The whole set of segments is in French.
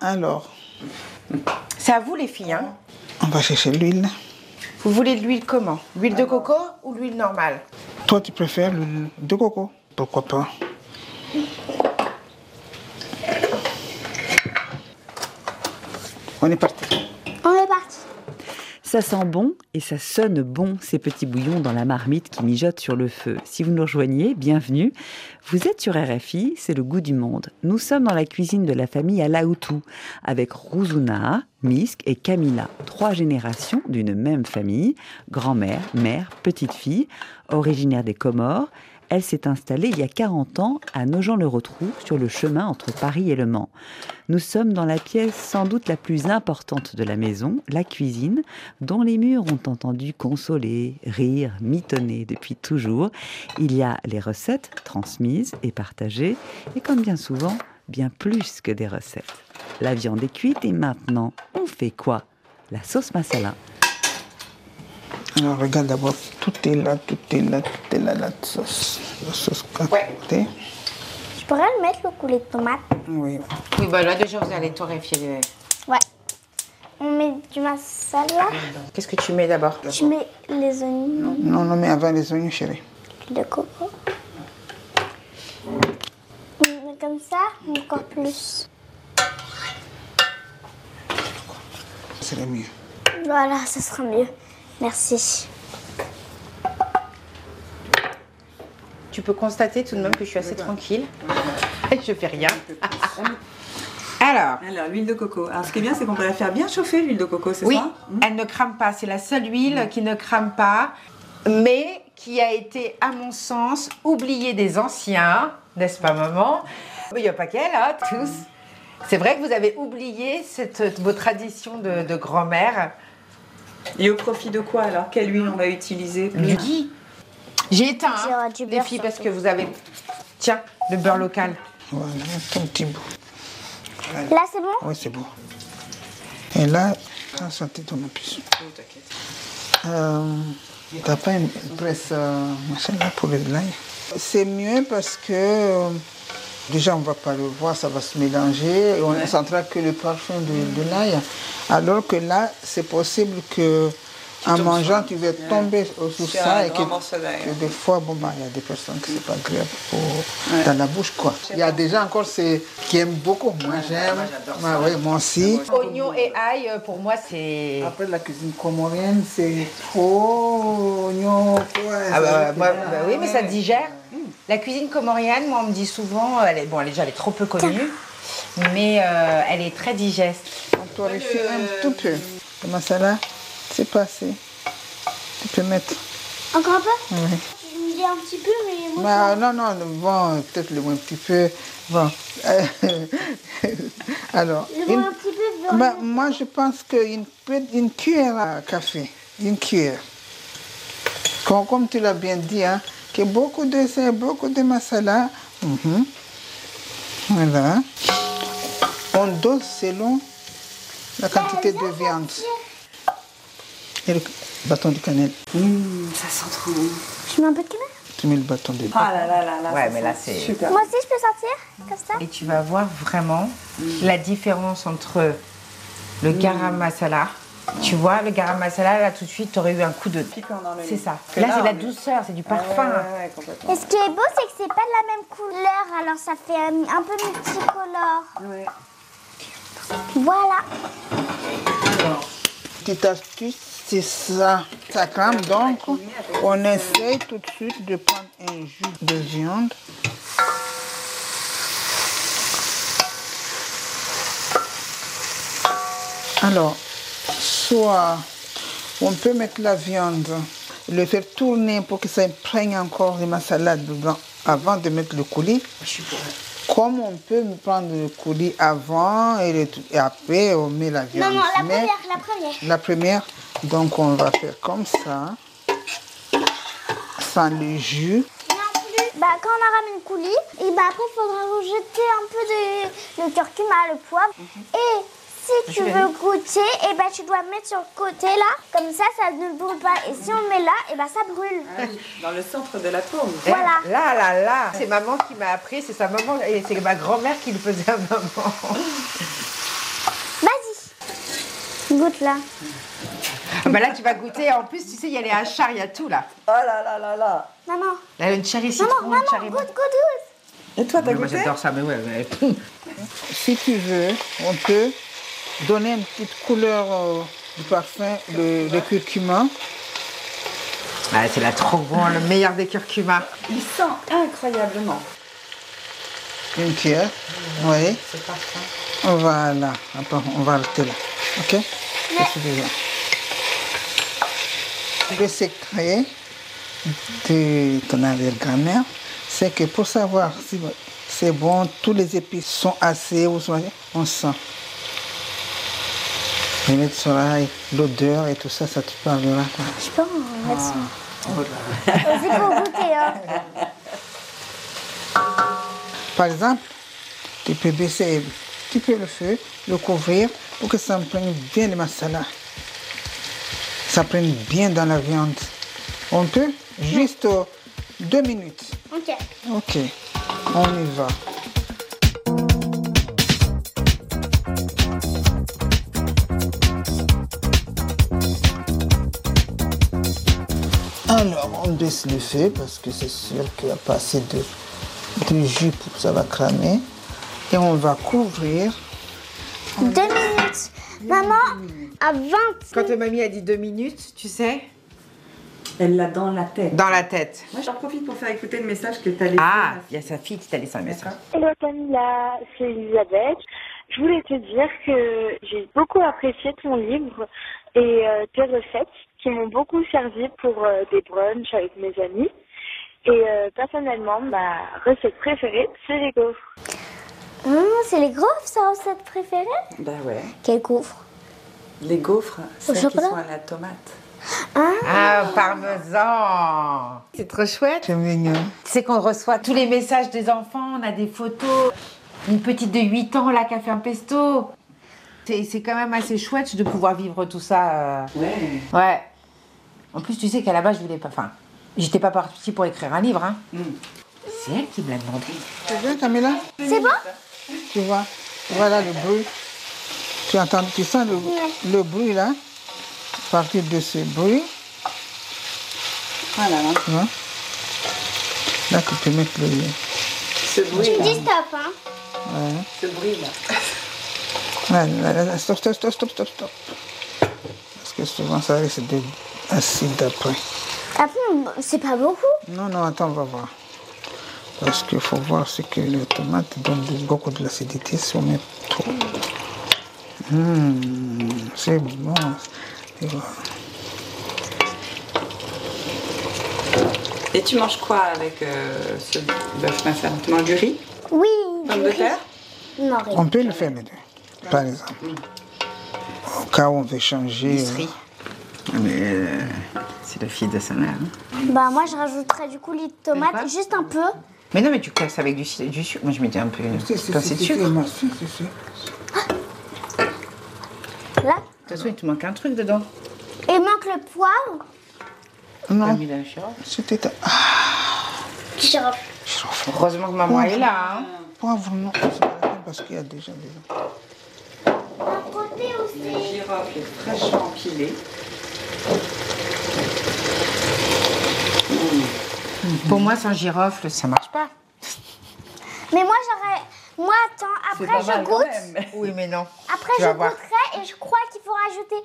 Alors, C'est à vous les filles. Hein on va chercher l'huile. vous voulez de l'huile comment? L'huile de coco ou l'huile normale? Toi, tu préfères l'huile de coco Pourquoi pas? On est parti. Ça sent bon et ça sonne bon, ces petits bouillons dans la marmite qui mijotent sur le feu. Si vous nous rejoignez, bienvenue. Vous êtes sur RFI, c'est le goût du monde. Nous sommes dans la cuisine de la famille Alaoutou, avec Rouzuna, Misk et Camilla, trois générations d'une même famille, grand-mère, mère, petite-fille, originaire des Comores. Elle s'est installée il y a 40 ans à Nogent-le-Rotrou, sur le chemin entre Paris et Le Mans. Nous sommes dans la pièce sans doute la plus importante de la maison, la cuisine, dont les murs ont entendu consoler, rire, mitonner depuis toujours. Il y a les recettes transmises et partagées, et comme bien souvent, bien plus que des recettes. La viande est cuite et maintenant, on fait quoi? La sauce masala. Alors, regarde d'abord, tout est là, tout est là, tout est là, la sauce. La sauce à Ouais. côté. Je pourrais le mettre le coulis de tomate. Oui. Oui, bah là déjà vous allez torréfier. les- Ouais. On met du masala. Qu'est-ce que tu mets d'abord? Je mets les oignons, Non, non, mais avant les oignons, chérie. de coco. On met comme ça, encore plus. C'est le mieux. Voilà, ça sera mieux. Merci. Tu peux constater tout de même que je suis assez tranquille. Je fais rien. Alors, Alors, l'huile de coco. Alors, ce qui est bien, c'est qu'on peut la faire bien chauffer, l'huile de coco, c'est oui, ça elle ne crame pas. C'est la seule huile qui ne crame pas, mais qui a été, à mon sens, oubliée des anciens, n'est-ce pas, maman? Il n'y a pas qu'elle, hein, tous. C'est vrai que vous avez oublié cette, vos traditions de, de grand-mère. Et au profit de quoi alors? Quelle huile on va utiliser Du ghee. J'ai éteint, hein, du les filles, parce que vous avez... Tiens, le beurre local. Voilà, un tout petit bout. Là, c'est bon? Oui, c'est bon. Et là, prends santé ton plus. Euh, T'as pas une presse euh, machin là pour le l'ail C'est mieux parce que euh, déjà on va pas le voir, ça va se mélanger. et On ne sentira que le parfum de, de l'ail. Alors que là, c'est possible que en mangeant, tu vas tomber sous Sur ça un et que, des fois, bon, bah, il y a des personnes qui c'est pas agréable pour, dans la bouche, quoi. Il y a des gens encore c'est, qui aiment beaucoup. Moi, j'aime. Ouais, ouais, moi aussi. Oignon et ail, euh, pour moi, c'est... Après, la cuisine comorienne, c'est trop oignon. Ah bah, moi, bah oui, mais ça digère. La cuisine comorienne, moi, on me dit souvent, elle est, bon, elle est déjà elle est trop peu connue, mais euh, elle est très digeste. On torréfie un tout peu. Le masala, c'est pas assez. Tu peux mettre. Encore un peu? Oui. Je me dis un petit peu, mais moi, euh, non, non, bon, peut-être le moins un petit peu. Bon. Euh, Alors, le une- un petit peu bah, moi, je pense qu'une une cuillère à café, une cuillère. Comme, comme tu l'as bien dit, hein, que beaucoup de c'est beaucoup de masala. Mhm. Voilà. On dose selon la quantité de viande. Et le bâton de cannelle. Ça sent trop bon. Je mets un peu de cannelle? Tu mets le bâton de Ah là là là là. Ouais, mais là, c'est- Super. Moi aussi, je peux sortir comme ça? Et tu vas voir vraiment la différence entre le garam masala. Tu vois, le garam masala, là, tout de suite, tu aurais eu un coup de... Piquant dans le C'est ça. Que Là, c'est de la douceur, c'est du Ouais, parfum. ouais, ouais, complètement. Et ce qui est beau, c'est que c'est pas de la même couleur, alors ça fait un, un peu multicolore. Ouais. Voilà. Petite astuce, c'est ça. Ça crame donc. On essaye tout de suite de prendre un jus de viande. Alors, soit on peut mettre la viande, le faire tourner pour que ça imprègne encore les masala dedans avant de mettre le coulis. Comme on peut prendre le coulis avant et, le- et après on met la viande. Non, non, la Mais- première, la première. la première, donc on va faire comme ça, sans le jus. Bah, quand on a ramené le coulis, et bah après, il faudra rejeter un peu de le curcuma, le poivre. Et si tu veux goûter, et bah tu dois mettre sur le côté là, comme ça, ça ne brûle pas. Et si on le met là, et bah ça brûle. Dans le centre de la tourne. Eh, Voilà. Là, là, là. C'est maman qui m'a appris, c'est sa maman et c'est ma grand-mère qui le faisait à maman. Goûte là. Ah bah là, tu vas goûter. En plus, tu sais, il y a les hachars, il y a tout là. Oh là là là là Maman, Là, une cherry maman, citron, maman, cherry goûte, goûte, goûte. Et toi, t'as Ouais, Moi, goûté j'adore ça, mais ouais, mais... Si tu veux, on peut donner une petite couleur euh, du parfum, le, le curcuma. Ah, c'est là trop bon, le meilleur des curcumas. Il sent incroyablement. Une cuillère. Oui. C'est parfait. Voilà. Attends, on va arrêter là. Ok? C'est suffisant. Le secret de ton arrière-grand-mère, c'est que pour savoir si c'est bon, tous les épices sont assez, on sent. Et mettre sur et l'odeur et tout ça, ça te parlera. quoi. Je peux en mettre ça. C'est pour goûter, hein. Par exemple, tu peux baisser un petit peu le feu, le couvrir pour que ça prenne bien le masala. Ça prenne bien dans la viande. On peut juste euh, deux minutes. Ok. Ok, on y va. Alors, on baisse le feu parce que c'est sûr qu'il n'y a pas assez de, de jus pour que ça va cramer. Et on va couvrir. Deux minutes. Maman, à 20. Quand mamie a dit deux minutes, tu sais, Elle l'a dans la tête. dans la tête. Moi, j'en profite pour faire écouter le message que t'as laissé. Ah, il y a sa fille qui t'a laissé un message. Hello Camilla, c'est Elisabeth. Je voulais te dire que j'ai beaucoup apprécié ton livre et euh, tes recettes qui m'ont beaucoup servi pour euh, des brunchs avec mes amis. Et euh, personnellement, ma recette préférée, c'est les gaufres. Hum, c'est les gaufres, sa recette préférée? Bah ouais. Quel gaufre? Les gaufres, celles qui sont à la tomate. Ah, parmesan C'est trop chouette. C'est mignon. Tu sais qu'on reçoit tous les messages des enfants, on a des photos. Une petite de 8 ans là qui a fait un pesto. C'est c'est quand même assez chouette de pouvoir vivre tout ça. euh, Ouais. Ouais. En plus, tu sais qu'à la base, je voulais pas. Enfin, j'étais pas partie pour écrire un livre. Hein. C'est elle qui me l'a demandé. C'est bien, Camilla? C'est bon? Tu vois Voilà le bruit. Tu entends, tu sens le, le bruit là À partir de ce bruit, Voilà. tu vois Là, tu peux mettre le. Ce bruit Tu me là. dis stop, hein. Ouais. Ce bruit là. Ouais, là, là, là, stop, stop, stop, stop, stop, stop. Parce que souvent, ça risque d'être acide après. Après, c'est pas beaucoup. Non, non, attends, on va voir. Parce qu'il faut voir ce que le tomate donne de- beaucoup de l'acidité si on met trop. Hum, c'est bon. Et voilà. Et tu manges quoi avec euh, ce bœuf massal Tu manges du riz? Oui. Pomme du de terre? Non, rien. On peut le faire les deux, par exemple. Au cas où on veut changer. Riz. Mais euh, c'est la fille de sa mère. hein. Bah, moi, je rajouterais du coulis de quoi tomate, juste un peu. Mais non, mais tu casses avec du, sucre. Moi, je mettais un peu une c'est- pincée de sucre. c'est- De Là. toute façon, il te manque un truc dedans. Et il manque le poivre. Non, mis la chèvre. c'était. Ah, Girofle. girofle. Heureusement que maman est là. hein. Poivre, non, parce qu'il y a déjà dedans. D'un côté aussi. Girofle est fraîchement Pour moi, sans girofle, ça marche pas. Mais moi, j'aurais. Moi, attends, après, je goûte. Oui, mais non. Après, Tu je goûterai et je crois qu'il faut rajouter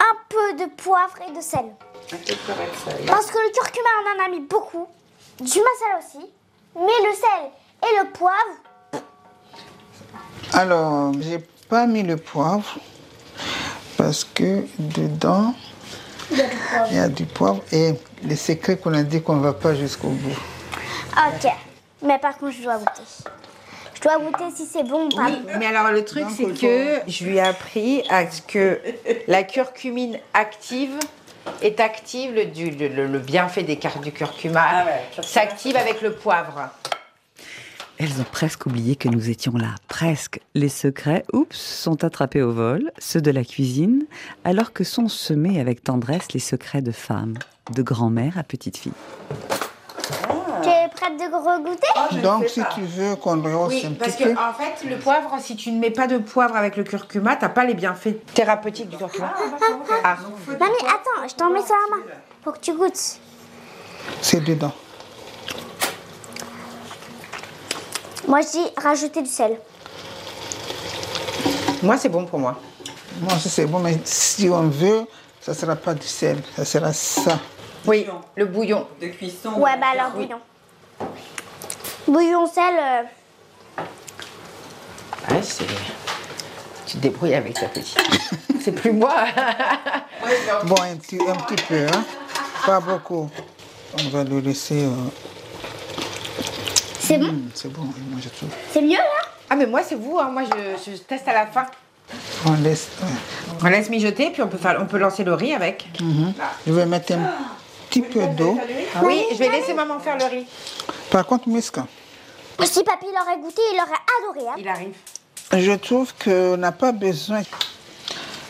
un peu de poivre et de sel. Un peu de correct sel. Parce que le curcuma, on en a mis beaucoup. Du masala aussi. Mais le sel et le poivre, Alors, j'ai pas mis le poivre parce que dedans, il y a du poivre. il y a du poivre et les secrets qu'on a dit qu'on va pas jusqu'au bout. Ok. Mais par contre, je dois goûter. Je dois goûter si c'est bon ou pas. Oui, mais alors le truc, c'est que je lui ai appris à ce que la curcumine active est active, le, du- le, le- le bienfait des cartes du curcuma Ah ouais, curcuma. s'active avec le poivre. Elles ont presque oublié que nous étions là. Presque. Les secrets, oups, sont attrapés au vol, ceux de la cuisine, alors que sont semés avec tendresse les secrets de femmes, de grand-mère à petite fille. J'ai prête de regoûter Oh, ne Donc, si pas. tu veux qu'on rehausse Oui, un parce petit que peu. en fait, le poivre, si tu ne mets pas de poivre avec le curcuma, t'as pas les bienfaits thérapeutiques du curcuma. Ah, Mamie, attends, je t'en mets sur la main. Faut que tu goûtes. C'est dedans. Moi, je dis rajouter du sel. moi, c'est bon pour moi. Moi, ça, c'est bon, mais si on veut, ça ne sera pas du sel. Ça sera ça. Oui, le bouillon. De cuisson. Ouais, bah alors bouillon. Bouillon, sel. euh, Ouais, c'est. Tu te débrouilles avec ta petite. c'est plus moi. Bon, un petit, un petit peu, hein. Pas beaucoup. On va le laisser. euh, C'est bon hum, c'est bon, moi je trouve. C'est mieux là ah, mais moi, c'est vous. hein. Moi, je, je teste à la fin. On laisse. ouais. On laisse mijoter, puis on peut, faire, on peut lancer le riz avec. Je vais mettre un petit peu d'eau. Oui, je vais laisser maman faire le riz. Par contre, Misk, Si papy l'aurait goûté, il aurait adoré. Hein. Il arrive. je trouve qu'on n'a pas besoin.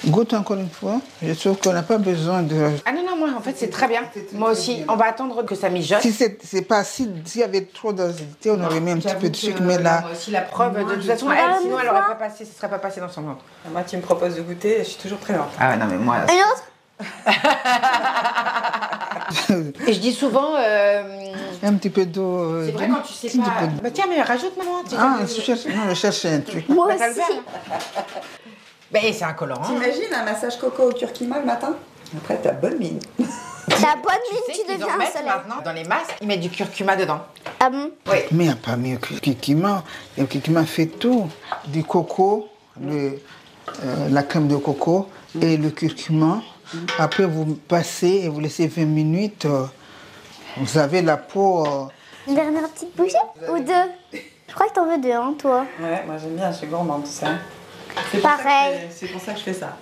Goûte encore une fois. Je trouve qu'on n'a pas besoin de. Ah non, non, moi, en fait, c'est très bien. Moi aussi, on va attendre que ça mijote. Si c'est pas si s'il y avait trop d'acidité, on aurait mis un petit peu de sucre, mais là, Moi aussi, la preuve, de toute façon, Ah, elle, mais sinon, elle aurait pas passé, ce serait pas passé dans son ventre. Moi, tu me proposes de goûter, je suis toujours présente. Ah non, mais moi. Une autre Et je dis souvent. euh, un petit peu d'eau. euh, c'est vrai quand tu sais un pas. Bah tiens, mais rajoute maman. tu- Ah, je cherche, non, je cherche un truc. Moi aussi. Bah, c'est un colorant. T'imagines un massage coco au curcuma le matin Après, t'as bonne mine. Ta bonne Tu mine, sais tu deviens en un soleil. maintenant dans les masques, ils mettent du curcuma dedans. Ah bon? Mais il n'y a pas mieux que le curcuma. Le curcuma fait tout. Du coco, le, euh, la crème de coco et le curcuma. Après, vous passez et vous laissez 20 minutes. euh, vous avez la peau. euh, Une dernière petite bouchée? Ou deux? Je crois que t'en veux deux, hein, toi. Ouais, moi j'aime bien, je suis gourmande, tu sais. C'est pour ça que Pareil. je fais- C'est pour ça que je fais ça.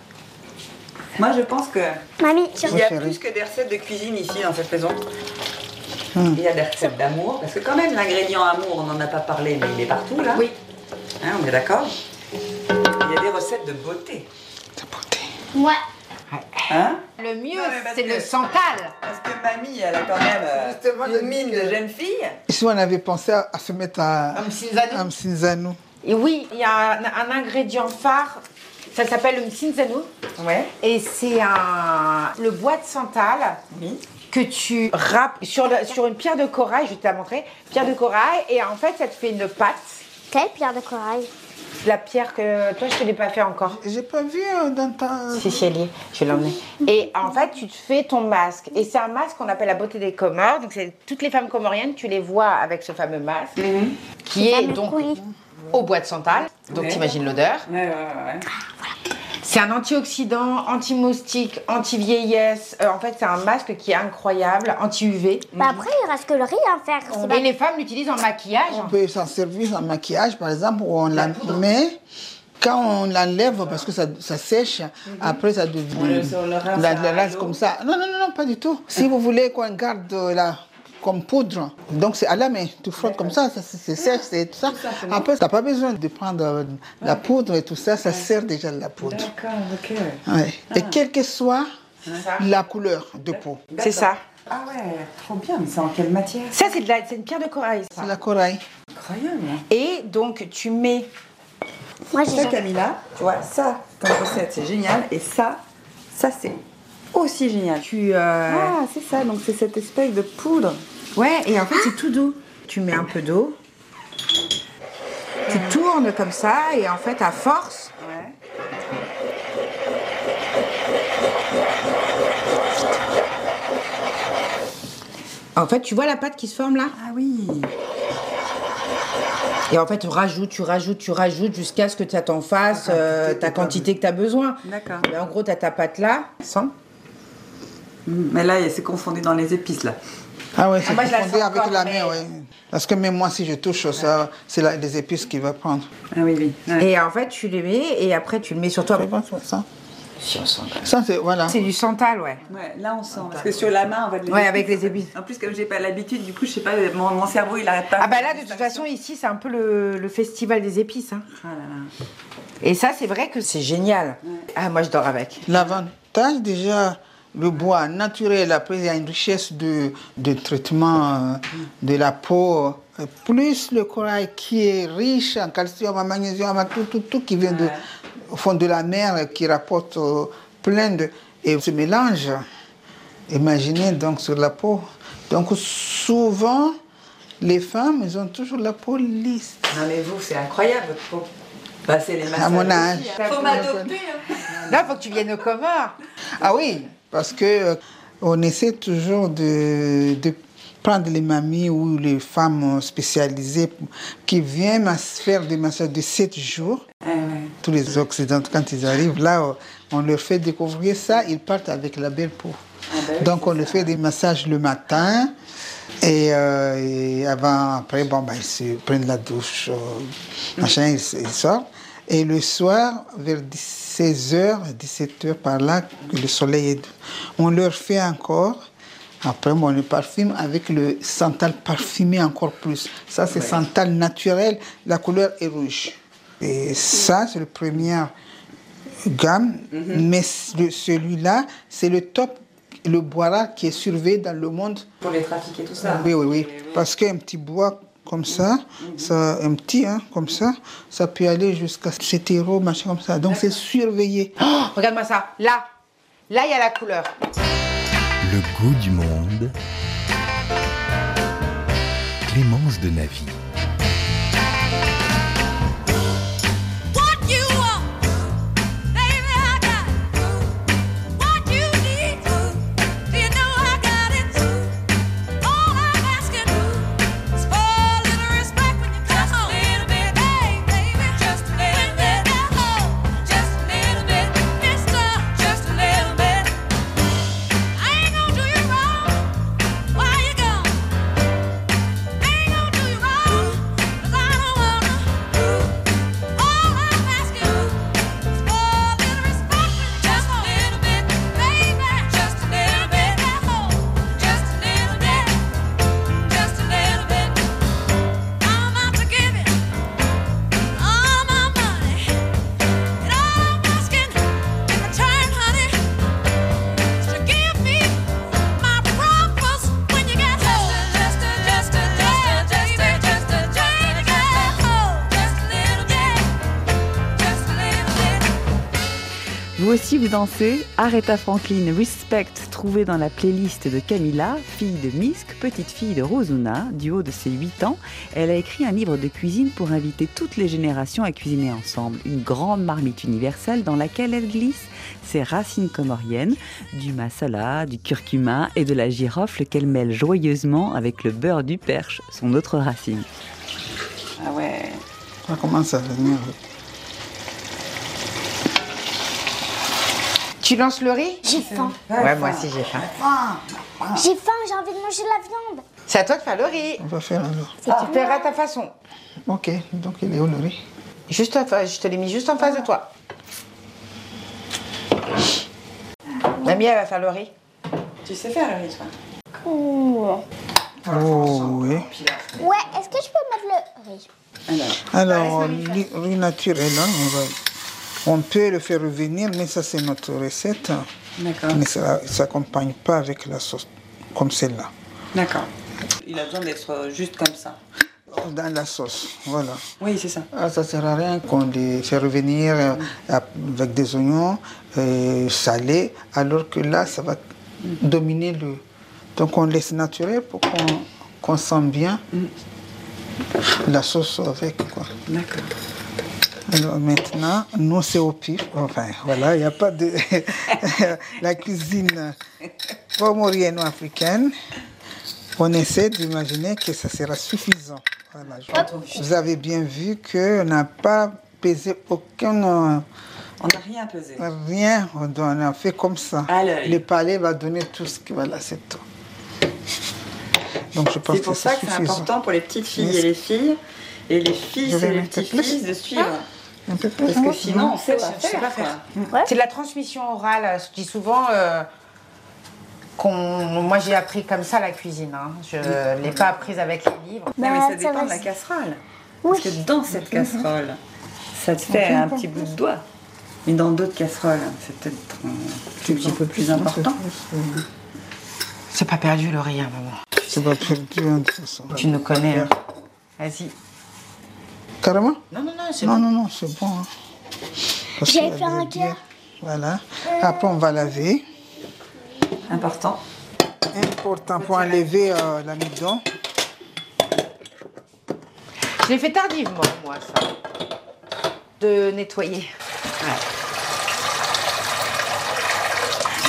Moi, je pense que Mamie, tu il y a chérie. plus que des recettes de cuisine ici dans cette maison. Hum. Il y a des recettes d'amour, parce que quand même l'ingrédient amour, on n'en a pas parlé, mais il est partout là. Oui. Hein, on est d'accord? Il y a des recettes de beauté. de beauté. Ouais. Hein? Le mieux, c'est le santal. Parce que mamie, elle a quand même euh, Justement, une mine de jeune fille. Ici, on avait pensé à, à se mettre à Msinzano. Et oui, il y a un, un ingrédient phare, ça s'appelle le msinzano. Ouais. Et c'est un, le bois de santal Oui. que tu râpes sur, le- sur une pierre de corail, je vais te la montrer, pierre de corail, et en fait ça te fait une pâte. Quelle pierre de corail? La pierre que toi je te l'ai pas fait encore. J'ai pas vu euh, dans ta. Si, si, elle y est. Je vais l'emmener. Et en fait, tu te fais ton masque. Et c'est un masque qu'on appelle la beauté des Comores. Donc, c'est toutes les femmes comoriennes, tu les vois avec ce fameux masque, qui est donc. Au bois de santal. Donc, Ouais. t'imagines l'odeur. Ouais, ouais, ouais. ouais. C'est un antioxydant, anti-moustique, anti-vieillesse. Euh, en fait, c'est un masque qui est incroyable, anti-UV. Bah après, il reste que le riz à faire. c'est pas- Et les femmes l'utilisent en maquillage. On peut s'en servir en maquillage, par exemple, où on la met. Quand on l'enlève, parce que ça, ça sèche, après ça devient. On le- on le la, la comme ça. Non, non, non, non, pas du tout. Si vous voulez qu'on garde euh, la comme poudre, donc c'est à la main, tu frottes comme ça, ça, c'est c'est sèche, c'est tout ça. Après, tu n'as pas besoin de prendre euh, la poudre et tout ça, ça sert déjà de la poudre. D'accord, ok. Ouais. Et quelle que soit la couleur de peau. C'est ça. Ah ouais, trop bien, mais c'est en quelle matière? Ça, c'est de la- c'est une pierre de corail. ça. C'est la corail. Incroyable. Et donc, tu mets Moi, j'ai Ça. Camilla, tu vois, ça, comme recette, c'est génial. Et ça, ça, c'est aussi génial. Tu, euh, Ah, c'est ça, donc c'est cette espèce de poudre. Ouais, et en fait, c'est tout doux. Tu mets un peu d'eau. Tu tournes comme ça, et en fait, à force, Ouais. en fait, tu vois la pâte qui se forme là? Ah oui. Et en fait, tu rajoutes, tu rajoutes, tu rajoutes jusqu'à ce que tu t'en fasses euh, ta quantité que tu as besoin. D'accord. Mais en gros, tu as ta pâte là, sans. Mais là, c'est confondu dans les épices, là. Ah ouais, c'est confondé sens avec encore, la mais- main, oui. Parce que même moi, si je touche ça, c'est la- les épices qu'il va prendre. Ah oui, oui. ouais. Et en fait, tu les mets, et après, tu le mets sur toi. Tu vois, ça? Si on sent. Ça, c'est, voilà. C'est du santal, ouais. Ouais, là, on sent. Parce que sur la main, on va les Ouais, avec les épices. En plus, comme j'ai pas l'habitude, du coup, je sais pas, mon, mon cerveau, il arrête pas. Ah bah là, de toute façon, ici, c'est un peu le, le festival des épices. hein. Ah là là. Et ça, c'est vrai que c'est génial. Ah, moi, je dors avec. L'avantage, déjà, le bois naturel, après il y a une richesse de, de traitement euh, de la peau, euh, plus le corail qui est riche en calcium, en magnésium, en tout, tout, tout qui vient de, au fond de la mer, qui rapporte euh, plein de... Et se mélange, imaginez donc sur la peau. Donc souvent, les femmes, elles ont toujours la peau lisse. Non mais vous, c'est incroyable votre peau. Bah, c'est les massages À mon âge. aussi, hein. Faut m'adopter. hein. Là, faut que tu viennes au Comores. Ah oui, parce que euh, on essaie toujours de, de prendre les mamies ou les femmes spécialisées qui viennent faire des massages de 7 jours. Ouais. Tous les Occidentaux, quand ils arrivent là, on leur fait découvrir ça, ils partent avec la belle peau. Ah oui, Donc on leur fait des massages le matin. Et, euh, et avant, après, bon, ben, ils se prennent la douche, euh, machin, ils, ils sortent. Et le soir, vers 16h, 17h par là, le soleil est. On leur fait encore. Après, on le parfume avec le santal parfumé encore plus. Ça, c'est santal naturel. La couleur est rouge. Et ça, c'est le premier gamme. Mais le- celui-là, c'est le top, le bois qui est surveillé dans le monde. Pour les trafics et tout ça. Oui, oui, oui. Parce qu'un petit bois comme ça, ça un petit, hein, comme ça, ça peut aller jusqu'à 7 euros, machin comme ça. Donc c'est surveillé. Oh, Regarde-moi ça. Là. Là, il y a la couleur. Le goût du monde. Clémence de Navy. Vous dansez Aretha Franklin Respect, trouvé dans la playlist de Camilla, fille de Misk, petite fille de Rosuna, du haut de ses 8 ans. Elle a écrit un livre de cuisine pour inviter toutes les générations à cuisiner ensemble. Une grande marmite universelle dans laquelle elle glisse ses racines comoriennes, du masala, du curcuma et de la girofle qu'elle mêle joyeusement avec le beurre du perche, son autre racine. Ah ouais. Ça commence à venir. Tu lances le riz J'ai faim. Ouais, moi aussi j'ai faim. J'ai faim, j'ai envie de manger de la viande. C'est à toi de faire le riz. On va faire alors. Tu feras à ta façon. Ok, donc il est où le riz Juste en face, je te l'ai mis juste en face de toi. Mamie, elle va faire le riz. Tu sais faire le riz, toi Oh oui. Ouais, est-ce que je peux mettre le riz? Alors, riz, riz naturel, hein, on, va- on peut le faire revenir, mais ça c'est notre recette. D'accord. Mais ça ne s'accompagne pas avec la sauce comme celle-là. D'accord. Il a besoin d'être juste comme ça. Dans la sauce, voilà. Oui, c'est ça. Ah, ça ne sert à rien qu'on les fait revenir euh, avec des oignons euh, salés, alors que là, ça va dominer le. Donc on laisse naturel pour qu'on qu'on sent bien la sauce avec. Quoi. D'accord. Alors maintenant, nous c'est au pif. Enfin, voilà, il n'y a pas de. la cuisine comorienne-africaine, on essaie d'imaginer que ça sera suffisant. Voilà, je- vous avez bien vu qu'on n'a pas pesé aucun. euh, On n'a rien pesé. Rien, on a fait comme ça. Le palais va donner tout ce que. Voilà, c'est tout. Donc je pense C'est pour que ça que c'est important pour les petites filles et les filles, et les vais et les mettre petits plus. fils de suivre. Un peu plus. Parce que non sinon, on sait Je pas faire. C'est de la transmission orale. Je dis souvent euh, qu'on. Moi, j'ai appris comme ça la cuisine. hein. Je ne l'ai pas apprise avec les livres. Non, mais Bah, ça ça dépend de la casserole. Oui. Parce que dans cette casserole, ça te fait un petit bout de doigt. Mais dans d'autres casseroles, c'est peut-être un petit peu plus important. C'est pas perdu le riz, maman. C'est pas perdu hein, de toute façon. Tu nous connais. hein. Vas-y. Carrément? Non, non, non, c'est Non, bon. non, non, c'est bon. hein. A fait un cœur. Voilà. Après, on va laver. Important. Important pour enlever euh, l'amidon. Je l'ai fait tardivement, moi, ça. De nettoyer. Ouais.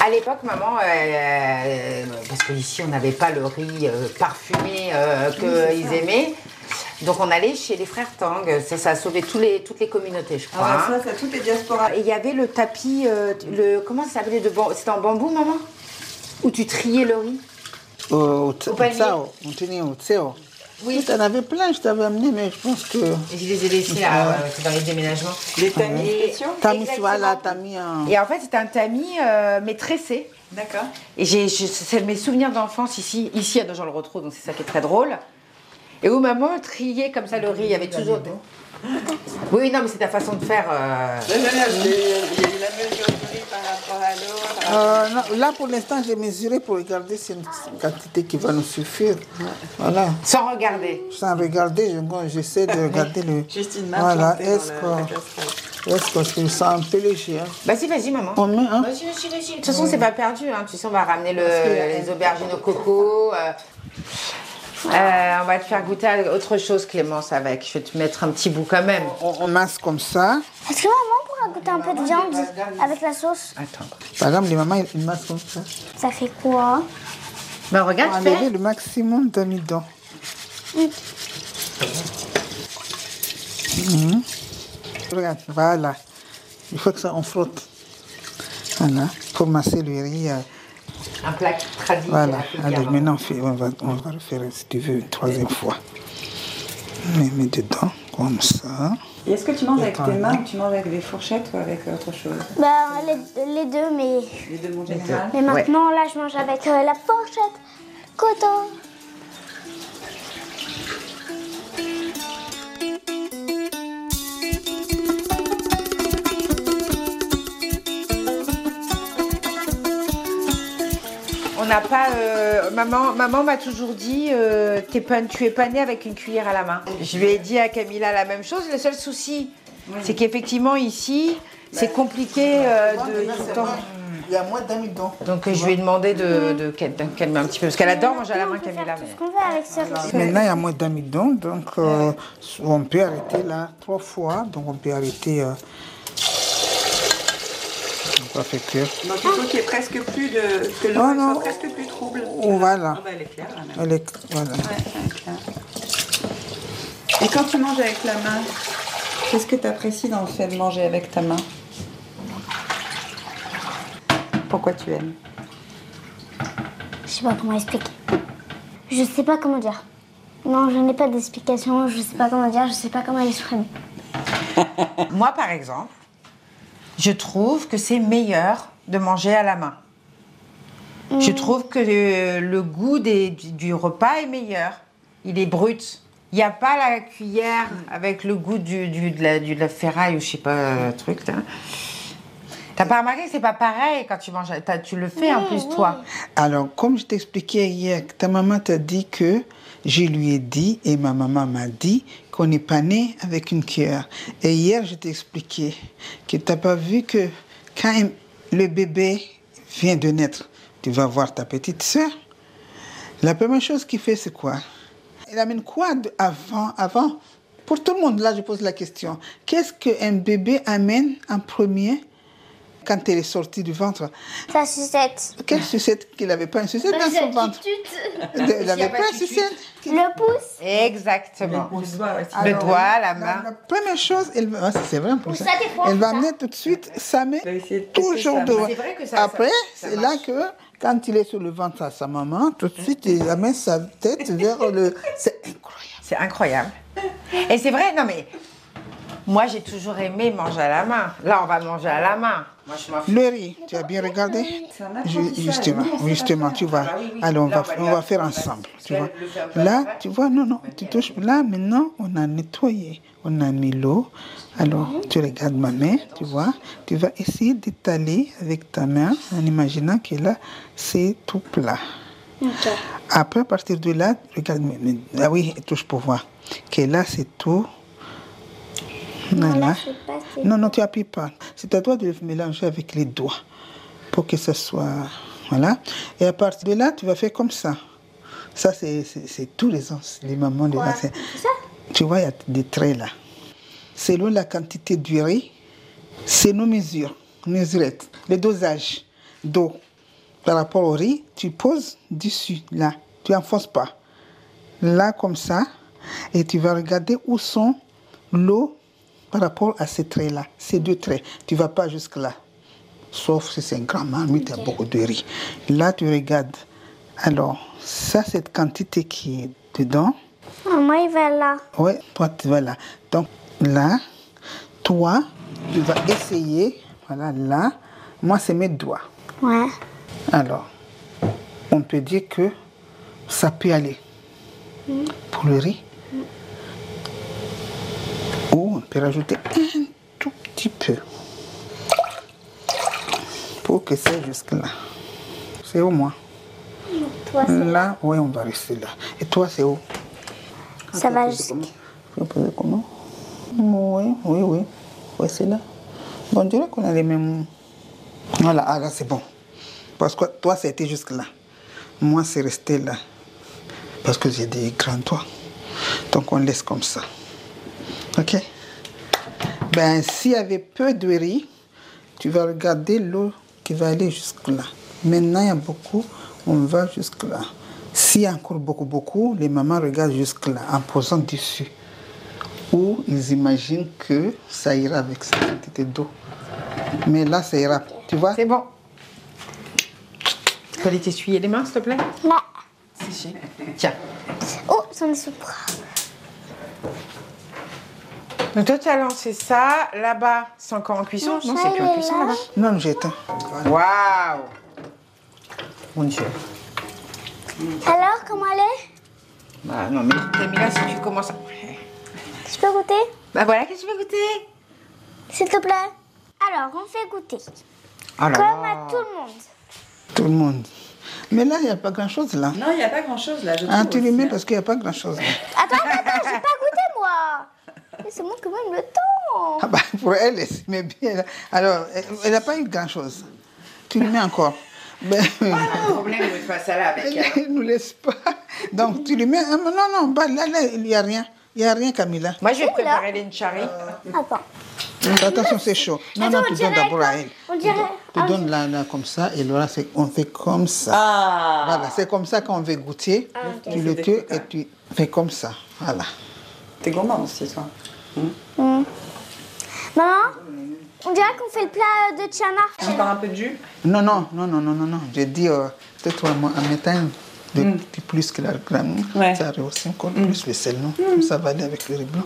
À l'époque, maman, euh, euh, parce qu'ici on n'avait pas le riz euh, parfumé euh, qu'ils aimaient, donc on allait chez les frères Tang. Ça, ça a sauvé tous les, toutes les communautés, je crois. Ah, ça, c'est toutes les diasporas. Et il y avait le tapis, euh, le comment ça s'appelait C'était en bambou, maman? Où tu triais le riz? Au, au, Au palmier. tsao, on tenait au tsao. Oui. Tu en avais plein, je t'avais amené, mais je pense que. Et je les ai laissés là, euh, c'est dans les déménagements. Les tamis Et- spéciaux T'as mis, Exactement. voilà, t'as mis un. Et en fait, c'était un tamis, euh, mais tressé. D'accord. Et j'ai, c'est mes souvenirs d'enfance ici. Ici, à Nogent le retrouve, donc c'est ça qui est très drôle. Et où maman triait comme ça le riz. Il y avait toujours. Oui, non, mais c'est ta façon de faire. euh, Il y a eu la mesure du riz par rapport à l'autre. Euh, là, pour l'instant, j'ai mesuré pour regarder si c'est une quantité qui va nous suffire. Voilà. Sans regarder. Sans regarder, je- j'essaie de regarder le. Juste une main Voilà. Est-ce que, est-ce que je me sens un peu léger hein? Vas-y, vas-y, maman. On met, hein? Vas-y, vas-y, vas-y. De toute façon, c'est pas perdu. Hein. Tu sais, on va ramener le- les aubergines au coco. euh. Euh, on va te faire goûter à autre chose, Clémence, avec. Je vais te mettre un petit bout quand même. On, on masse comme ça. Est-ce que maman pourra goûter un peu de viande avec la sauce Attends. Par exemple, les mamans, ils massent comme ça. Ça fait quoi Ben, regarde, enlever fais. le maximum d'amidon. Mhm. Regarde, voilà. Il faut que ça, on frotte. Voilà, pour masser le riz. Euh, Un plat traditionnel. Voilà, allez, maintenant on, fait- on va, on va refaire si tu veux une troisième fois. On les met dedans, comme ça. Et est-ce que tu manges avec tes mains ou tu manges avec des fourchettes ou avec autre chose? Bah les, les deux, mais, Les deux mon général. mais maintenant là je mange avec euh, la fourchette coton. N'a pas. euh, maman, maman m'a toujours dit euh, t'es pas, tu es pas née avec une cuillère à la main. Je lui ai dit à Camilla la même chose. Le seul souci, c'est qu'effectivement ici, c'est compliqué euh, de tout le temps. Il y a moins d'amidon. Donc je lui ai demandé de, de, cal- de calmer un petit peu parce qu'elle adore manger à la main, Camilla. faire tout mais- ce qu'on veut avec ce riz. Maintenant, il y a moins d'amidon, donc euh, on peut arrêter là trois fois. Donc on peut arrêter. On va faire cuire. Donc il faut qu'il y ait presque plus de. que l'eau Oh soit presque plus trouble. Oh, voilà. Ah bah, elle est claire là même. Elle est- voilà. Ouais, elle est claire. Et quand tu manges avec la main, qu'est-ce que tu apprécies dans le fait de manger avec ta main? Pourquoi tu aimes? Je sais pas comment expliquer. Je sais pas comment dire. Non, je n'ai pas d'explication. Je sais pas comment dire. Je sais pas comment l'exprimer. Moi, par exemple, je trouve que c'est meilleur de manger à la main. Je trouve que le, le goût des- du, du repas est meilleur. Il est brut. Il n'y a pas la cuillère avec le goût du, du- de, la, du- de la ferraille ou je sais pas, euh, truc. là. T'as pas remarqué que c'est pas pareil quand tu manges Tu le fais en plus, toi? Alors, comme je t'expliquais hier, ta maman t'a dit que je lui ai dit et ma maman m'a dit qu'on n'est pas né avec une cuillère. Et hier, je t'ai expliqué que tu n'as pas vu que quand le bébé vient de naître, tu vas voir ta petite sœur. La première chose qu'il fait, c'est quoi? Elle amène quoi avant, avant? Pour tout le monde, là, je pose la question. Qu'est-ce qu'un bébé amène en premier quand elle est sortie du ventre La sucette. quelle sucette qu'il n'avait pas une sucette dans son ventre Il n'avait pas une sucette. Le pouce. Exactement. Le doigt, Le la main. la première chose, elle ah, c'est vrai pour ça. Elle va amener tout de suite sa main toujours sa devant. Après, c'est là que quand il est sur le ventre à sa maman, tout de suite il amène sa tête vers le. C'est incroyable. C'est incroyable. Et c'est vrai, non mais Moi, j'ai toujours aimé manger à la main. Là, on va manger à la main. Moi, je. Le riz, tu as bien regardé. Justement, justement, tu vois. Alors, on va, on va faire ensemble, tu vois. Là, tu vois, non, non, tu touches. Là, maintenant, on a nettoyé. On a mis l'eau. Alors, tu regardes ma main, tu vois. Tu vas essayer d'étaler avec ta main en imaginant que là, c'est tout plat. Après, à partir de là, regarde, ah oui, touche pour voir. Que là, c'est tout. Voilà. pas, c'est- Non, non, tu appuies pas. C'est à toi de le mélanger avec les doigts pour que ce soit. Voilà. Et à partir de là, tu vas faire comme ça. Ça, c'est tous les ans, les mamans c'est- Tu vois, il y a des traits là. Selon la quantité du riz, c'est nos mesures, mesurettes, le dosage d'eau. Par rapport au riz, tu poses dessus, là. Tu n'enfonces pas. Là, comme ça. Et tu vas regarder où sont l'eau par rapport à ces traits-là. Ces deux traits. Tu ne vas pas jusque-là. Sauf si c'est un grand marmite, a beaucoup de riz. Là, tu regardes. Alors, ça, cette quantité qui est dedans. Moi, il va là. Oui, toi, tu vas là. Donc, là, toi, tu vas essayer. Voilà, là. Moi, c'est mes doigts. Ouais. Alors, on peut dire que ça peut aller pour le riz. Peut rajouter un tout petit peu pour que c'est jusque là. C'est au moins. Toi, Là, oui, on va rester là. Et toi, c'est où? Ça va jusqu'à. comment? Comment Oui, oui, oui. Oui, c'est là. Bon, on dirait qu'on a les mêmes. Voilà, ah, là, c'est bon. Parce que toi, c'était jusque là. Moi, c'est resté là. Parce que j'ai des grands doigts. Donc, on laisse comme ça. OK? Ben, s'il y avait peu de riz, tu vas regarder l'eau qui va aller jusque là. Maintenant, il y a beaucoup, on va jusque là. S'il y a encore beaucoup, beaucoup, les mamans regardent jusque là en posant dessus. Ou ils imaginent que ça ira avec cette quantité d'eau. Mais là, ça ira. Tu vois? C'est bon. Tu peux aller t'essuyer les mains, s'il te plaît? Là. Tiens. Oh, c'en est sous bras. Donc toi, tu as lancé ça. Là-bas, c'est encore en cuisson Non, c'est plus en cuisson là. là-bas. Non, j'éteins. Waouh Mon Dieu. Alors, comment elle est? Bah non, mais Camilla, si tu commences à... Je peux goûter? Bah voilà, qu'est-ce que tu veux goûter? S'il te plaît. Alors, on fait goûter. Oh là Comme là. à tout le monde. Tout le monde. Mais là, il n'y a pas grand-chose là. Non, il n'y a pas grand-chose là. Je Ah, tu lui mets parce qu'il n'y a pas grand-chose là. Attends, attends, attends, j'ai pas goûté moi. Mais C'est moi qui même le temps. Ah bah, pour elle, elle s'aimait bien. Alors, elle- n'a pas eu grand-chose. Tu lui mets encore. Ben, Le problème, je vais faire ça là avec elle. elle ne nous laisse pas. Donc, tu lui mets. ah, Non, non, bah, là, là, il n'y a rien. Il n'y a rien, Camilla. Moi, je vais préparer l'enchari. Attends. Attention, c'est chaud. Non, Attends, non, on tu donnes d'abord à elle. on dirait- Tu ah, donnes là, là, comme ça, et c'est- on fait comme ça. Ah Voilà, c'est comme ça qu'on veut goûter. Tu le tues et tu fais comme ça. Voilà. T'es gourmand aussi, toi. Maman, on dirait qu'on fait le plat de Tiana. Encore un peu de jus? Non, non, non, non, non, non, non. J'ai dit, euh, peut-être en en mettant un de petit plus que la gramme. Ouais. Ça rehausse encore plus le sel, non Comme Ça va aller avec le riz blanc.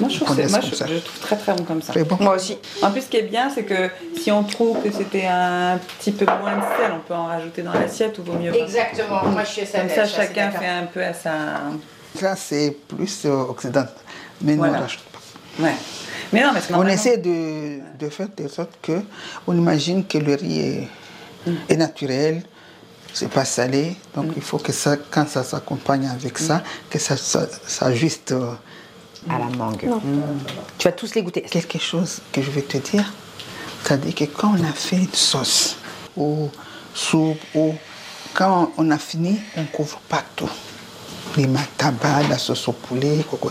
Moi, je trouve, On moi, je, ça. je trouve très très bon comme ça. Très bon. Moi aussi. En plus, ce qui est bien, c'est que si on trouve que c'était un petit peu moins de sel, on peut en rajouter dans l'assiette ou vaut mieux pas. Exactement. Moi, je suis à sa Comme ça, chacun fait un peu à sa. Ça, c'est plus euh, occidental. Mais nous, Voilà. on rajoute pas. Ouais. Mais non, parce que On essaie de, de faire de sorte que on imagine que le riz est, est naturel, c'est pas salé. Donc il faut que ça, quand ça s'accompagne avec ça, que ça ça- s'ajuste. euh, À la mangue. Tu vas tous les goûter. quelque chose que je vais te dire. C'est-à-dire que quand on a fait une sauce ou soupe ou quand on a fini, on couvre pas tout. Les mataba, la sauce au poulet, coco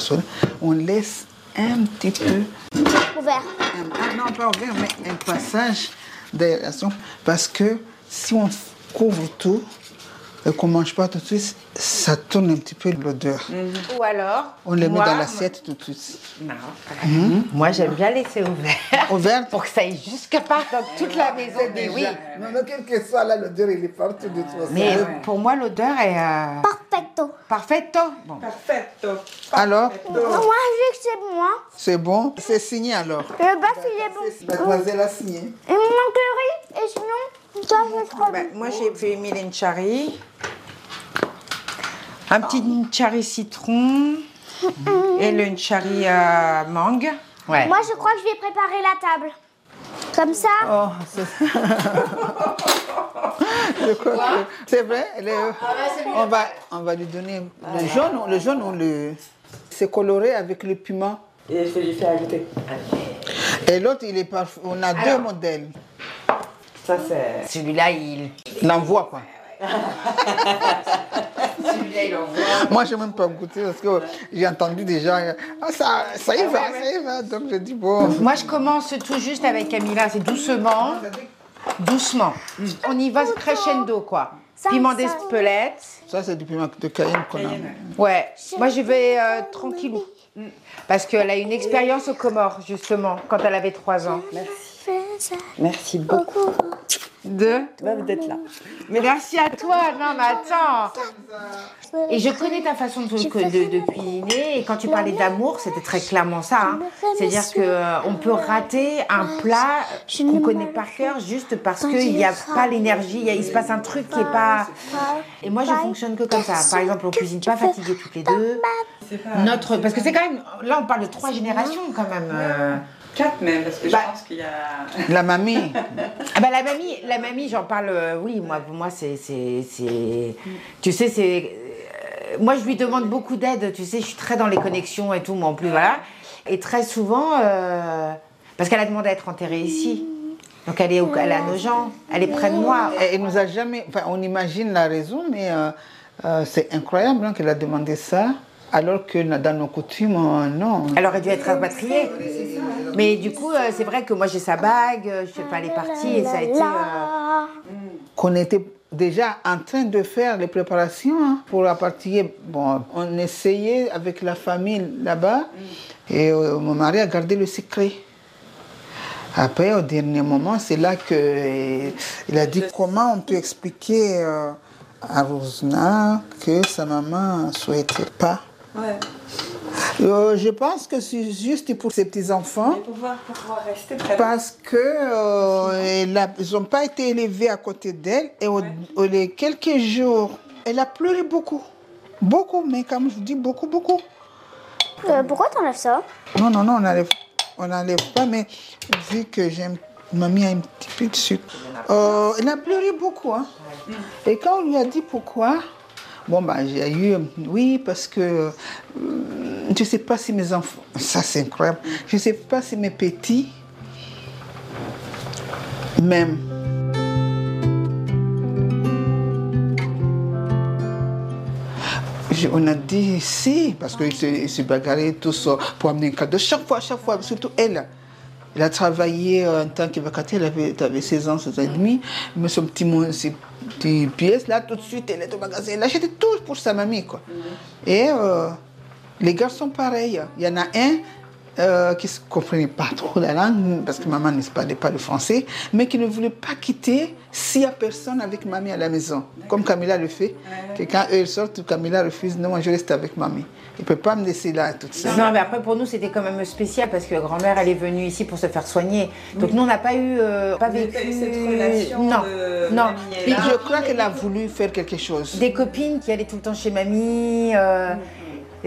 on laisse un petit peu Ouvert. ah, non, pas ouvert, mais un passage d'aération. Parce que si on couvre tout, et qu'on mange pas tout de suite, ça tourne un petit peu l'odeur. Ou alors On les met moi, dans l'assiette tout de suite. Non. Moi, j'aime bien laisser ouvert. Ouvert? Pour que ça aille jusque part dans toute la maison. Mais oui. Non, non, quel que soit là, l'odeur, il est partout de toute façon. Mais pour moi, l'odeur est euh, Perfecto. parfaite. Bon. Alors, Moi, je dis que c'est bon. hein. c'est bon? C'est signé alors Le bœuf, il est bon. Mademoiselle a signé. Il me manque le riz. Et sinon, Ben, bon. moi, j'ai fait mille cherry. Un petit cherry citron. Et le cherry euh, mangue. Ouais. Moi, je crois que je vais préparer la table. Comme ça. Oh, c'est... Vrai elle est- on, va, on va lui donner le jaune, le jaune on le... C'est coloré avec le piment. Et je lui fais ajouter. Et l'autre, il est parfait. On a deux modèles. Ça, c'est. Celui-là, il. L'envoi, quoi. Celui-là, il envoie. Moi, je n'ai même pas goûté parce que j'ai entendu déjà. Ah, ça, ça y va, ça y va. Donc, je dis, bon. Moi, je commence tout juste avec Camilla, c'est doucement. Doucement. On y va crescendo, quoi. Ça, Piment d'Espelette. Ça, c'est du piment de Cayenne qu'on a. Ouais. Moi, je vais euh, tranquillou. Parce qu'elle a une expérience aux Comores, justement, quand elle avait 3 ans. Ça. Merci beaucoup Deux. d'être là. Mais merci à toi. Non, mais attends. Et je connais ta façon de, de, de cuisiner. Et quand tu parlais d'amour, c'était très clairement ça. hein. C'est-à-dire que euh, on peut rater un plat qu'on connaît par cœur juste parce qu'il n'y a pas l'énergie. il se passe un truc qui est pas. Et moi, je fonctionne que comme ça. Par exemple, on cuisine pas fatigués toutes les deux. Notre, parce que c'est quand même. Là, on parle de trois générations quand même. euh. Quatre même, parce que Bah. je pense qu'il y a. La mamie. Ah bah la mamie, la mamie, j'en parle. euh, oui, moi, moi, c'est, c'est, c'est- tu sais, c'est. euh, moi, je lui demande beaucoup d'aide. Tu sais, je suis très dans les connexions et tout, moi en plus, voilà. Et très souvent, euh, parce qu'elle a demandé à être enterrée ici. Donc elle est, au- elle est à nos gens, elle est près de moi. Elle nous a jamais. Enfin, on imagine la raison, mais euh, euh, c'est incroyable hein, qu'elle a demandé ça, alors que dans nos coutumes, euh, non. Elle aurait dû être rapatriée. Mais du coup, euh, c'est vrai que moi j'ai sa bague, euh, je sais pas, elle est partie et ça a été. euh, Qu'on était déjà en train de faire les préparations hein, pour rapatrier. Bon, on essayait avec la famille là-bas, et euh, mon mari a gardé le secret. Après, au dernier moment, c'est là que euh, il a dit comment on peut expliquer à Rosna que sa maman ne souhaitait pas. Ouais. Euh, je pense que c'est juste pour ses petits-enfants. Pour pouvoir, pouvoir rester près de Parce que euh, elle a- ils n'ont pas été élevés à côté d'elle et au, au- les quelques jours, elle a pleuré beaucoup. Beaucoup, mais comme je vous dis, beaucoup, beaucoup. Euh, pourquoi t'enlèves ça? Non, non, non, on n'enlève on n'enlève pas, mais vu que j'aime, mamie a un petit peu de sucre. Euh, elle a pleuré beaucoup. Hein. Et quand on lui a dit pourquoi, bon, bah, j'ai eu, oui, parce que euh, je ne sais pas si mes enfants, ça c'est incroyable, je ne sais pas si mes petits, même. On a dit si, parce qu'ils se, se bagarraient tous pour amener un cadeau. Chaque fois, chaque fois, surtout elle. Elle a travaillé euh, en tant que vacataire, elle avait, elle avait 16 ans, 16 ans et demi. Mais son petit, ses petites pièces, là, tout de suite, elle est au magasin. Elle achetait tout pour sa mamie, quoi. Et euh, les garçons, pareil. Il y en a un euh, qui ne comprenait pas trop la langue, parce que maman ne parlait pas le français, mais qui ne voulait pas quitter s'il n'y a personne avec mamie à la maison. Comme Camilla le fait, que quand eux ils sortent, Camilla refuse, non, moi je reste avec mamie. Il ne peut pas me laisser là toute seule. Non, mais après, pour nous, c'était quand même spécial parce que grand-mère, elle est venue ici pour se faire soigner. Donc, nous, on n'a pas eu. euh, pas vécu. pas eu cette relation non, de non. mamie et je crois qu'elle a voulu faire quelque chose. Des copines qui allaient tout le temps chez mamie. euh,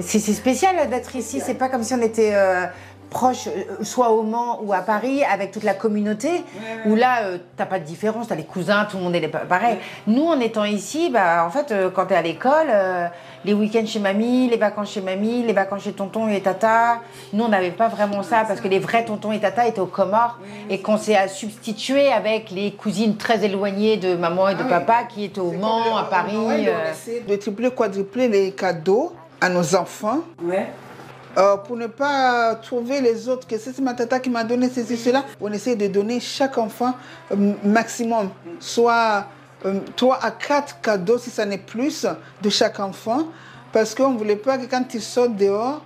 c'est spécial d'être ici. C'est pas comme si on était. euh, proche, euh, soit au Mans ou à Paris, avec toute la communauté, où là, euh, t'as pas de différence, t'as les cousins, tout le monde est pa- pareil. Nous, en étant ici, bah, en fait, euh, quand t'es à l'école, euh, les week-ends chez mamie, les vacances chez mamie, les vacances chez tonton et tata, nous, on n'avait pas vraiment ça, parce que les vrais tontons et tata étaient aux Comores, et qu'on s'est à substituer avec les cousines très éloignées de maman et de papa, qui étaient au Mans, à Paris. euh. De tripler, quadrupler les cadeaux à nos enfants. Ouais. Euh, pour ne pas trouver les autres, que c'est ma tata qui m'a donné ceci, cela, on essaie de donner chaque enfant euh, maximum, soit euh, trois à quatre cadeaux, si ça n'est plus, de chaque enfant, parce qu'on ne voulait pas que quand ils sortent dehors,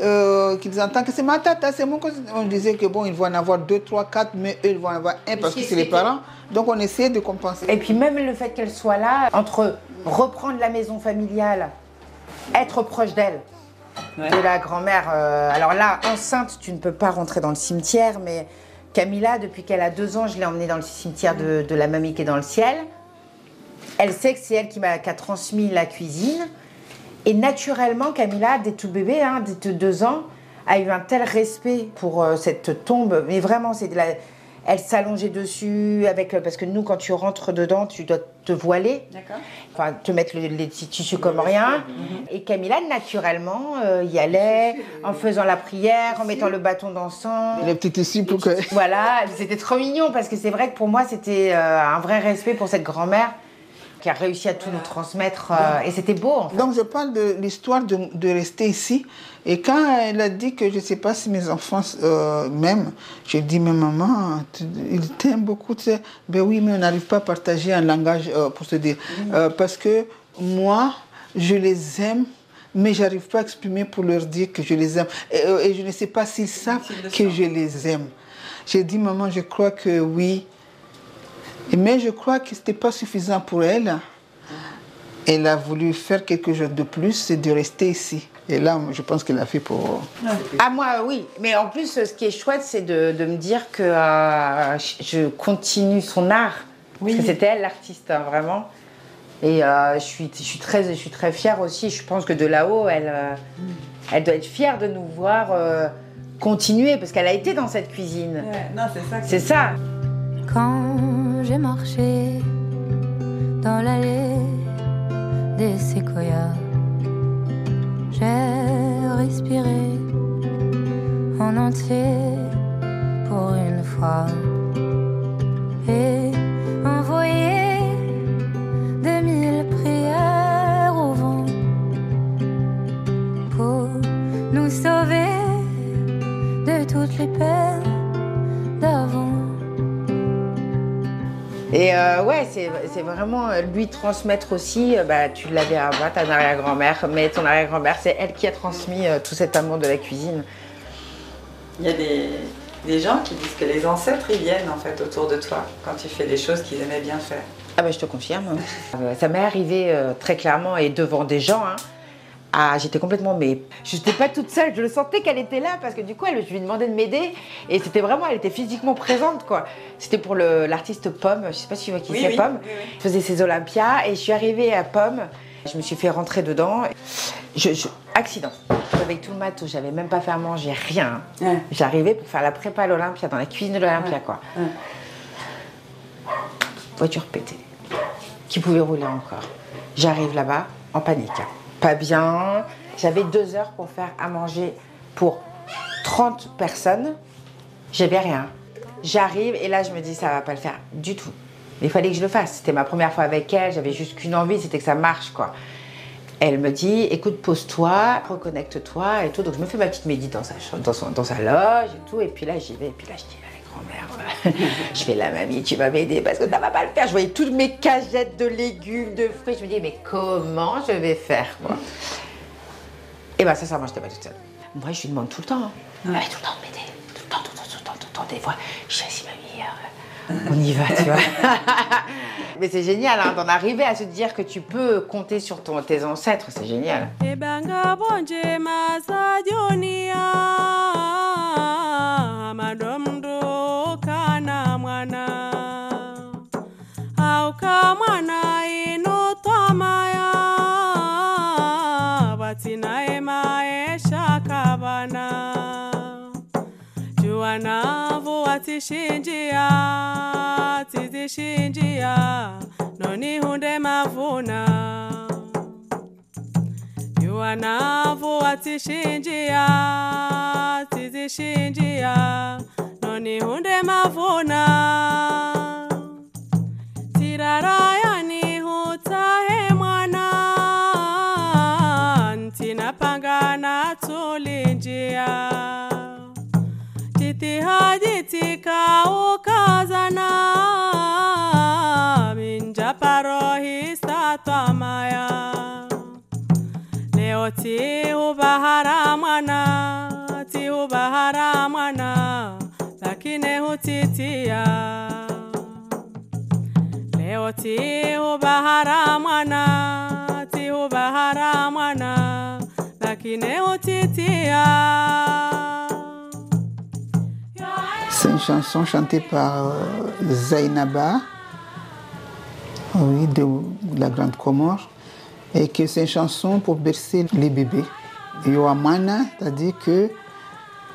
euh, qu'ils entendent que c'est ma tata, c'est mon cousin. On disait que bon, ils vont en avoir deux, trois, quatre, mais eux, ils vont en avoir un parce que c'est les parents. Donc on essayait de compenser. Et puis même le fait qu'elle soit là, entre reprendre la maison familiale, être proche d'elle, de la grand-mère. euh, alors là, enceinte, tu ne peux pas rentrer dans le cimetière, mais Camilla, depuis qu'elle a deux ans, je l'ai emmenée dans le cimetière de, de la mamie qui est dans le ciel. Elle sait que c'est elle qui m'a qui a transmis la cuisine. Et naturellement, Camilla, dès tout bébé, hein, dès deux ans, a eu un tel respect pour euh, cette tombe. Mais vraiment, c'est de la... Elle s'allongeait dessus avec euh, parce que nous, quand tu rentres dedans, tu dois te voiler, D'accord. Enfin te mettre le- les petits tissus comme rien. Et Camilla, naturellement, euh, y allait en faisant la prière, en mettant le bâton d'encens. Les petits tissus pour que. Voilà, c'était trop mignon parce que c'est vrai que pour moi, c'était euh, un vrai respect pour cette grand-mère qui a réussi à tout nous transmettre. euh, et c'était beau, en fait. Donc je parle de l'histoire de, de rester ici. Et quand elle a dit que je ne sais pas si mes enfants euh, m'aiment, j'ai dit, mais maman, tu- ils t'aiment beaucoup. Tu sais. Ben oui, mais on n'arrive pas à partager un langage euh, pour se dire. Parce que moi, je les aime. Mais j'arrive pas à exprimer pour leur dire que je les aime. Et, et je ne sais pas s'ils savent que je les aime. J'ai dit, maman, je crois que oui. Mais je crois que ce n'était pas suffisant pour elle. Elle a voulu faire quelque chose de plus, c'est de rester ici. Et là, je pense qu'elle a fait pour... Ah moi oui, mais en plus ce qui est chouette c'est de, de me dire que euh, je continue son art. Parce que c'était elle l'artiste hein, vraiment. Et euh, je, suis, je, suis très, je suis très fière aussi. Je pense que de là-haut, elle, euh, elle doit être fière de nous voir euh, continuer parce qu'elle a été dans cette cuisine. Ouais, non, c'est ça. C'est ça. Quand j'ai marché dans l'allée des séquoias, j'ai respiré en entier pour une fois et envoyé de mille prières au vent pour nous sauver de toutes les peines d'avant. Et euh, ouais, c'est vraiment euh, lui transmettre aussi, euh, bah, tu l'avais avant, ta arrière-grand-mère, mais ton arrière-grand-mère, c'est elle qui a transmis euh, tout cet amour de la cuisine. Il y a des, des gens qui disent que les ancêtres, ils viennent en fait autour de toi quand tu fais des choses qu'ils aimaient bien faire. Ah bah je te confirme. Ça m'est arrivé euh, très clairement et devant des gens. hein. Ah, j'étais complètement, mais je n'étais pas toute seule. Je le sentais qu'elle était là parce que du coup, elle, je lui demandais de m'aider et c'était vraiment, elle était physiquement présente quoi. C'était pour le- l'artiste Pomme. Je sais pas si tu vois qui Oui, c'est oui, Pomme. oui. Je faisais ses Olympias et je suis arrivée à Pomme. Je me suis fait rentrer dedans. Je, je- accident. Avec tout le matos, j'avais même pas fait à manger, rien. Ouais. J'arrivais pour faire la prépa à l'Olympia, dans la cuisine de l'Olympia quoi. Ouais. Voiture pétée qui pouvait rouler encore. J'arrive là-bas en panique. Pas bien. J'avais deux heures pour faire à manger pour 30 personnes. J'avais rien. J'arrive et là je me dis ça va pas le faire du tout. Il fallait que je le fasse. C'était ma première fois avec elle. J'avais juste qu'une envie, c'était que ça marche quoi. Elle me dit écoute pose-toi, reconnecte-toi et tout. Donc je me fais ma petite médite dans sa, dans, dans sa loge et tout. Et puis là j'y vais. Et puis là je dis je fais la mamie, tu vas m'aider parce que ça va pas le faire. Je voyais toutes mes cagettes de légumes, de fruits. Je me dis, mais comment je vais faire quoi Et ben ça, ça, moi, j'étais pas toute seule. Moi, je lui demande tout le temps. hein. Elle est tout le temps de m'aider. Tout le temps, tout le temps, tout le temps, tout le temps. Des fois, je suis assise, mamie, euh, on y va, tu vois. mais c'est génial hein, d'en arriver à se dire que tu peux compter sur ton, tes ancêtres. C'est génial. Tidzishinjia, tidzishinjia, nonihunde mavuna. Yuanavu atishinjia, tidzishinjia, nonihunde mavuna. Tiraraya nihutahe mwana, tinapangana tulinjia. Titihajitika ukazana minja parohisa twamaya leo tihubahara mwana tihubahara mwana lakini hutitia leo tihubahara mwana tihubahara mwana lakini hutitia une chanson chantée par euh, Zainaba, oui, de la Grande Comore, et que c'est une chanson pour bercer les bébés. Yoamana, c'est-à-dire que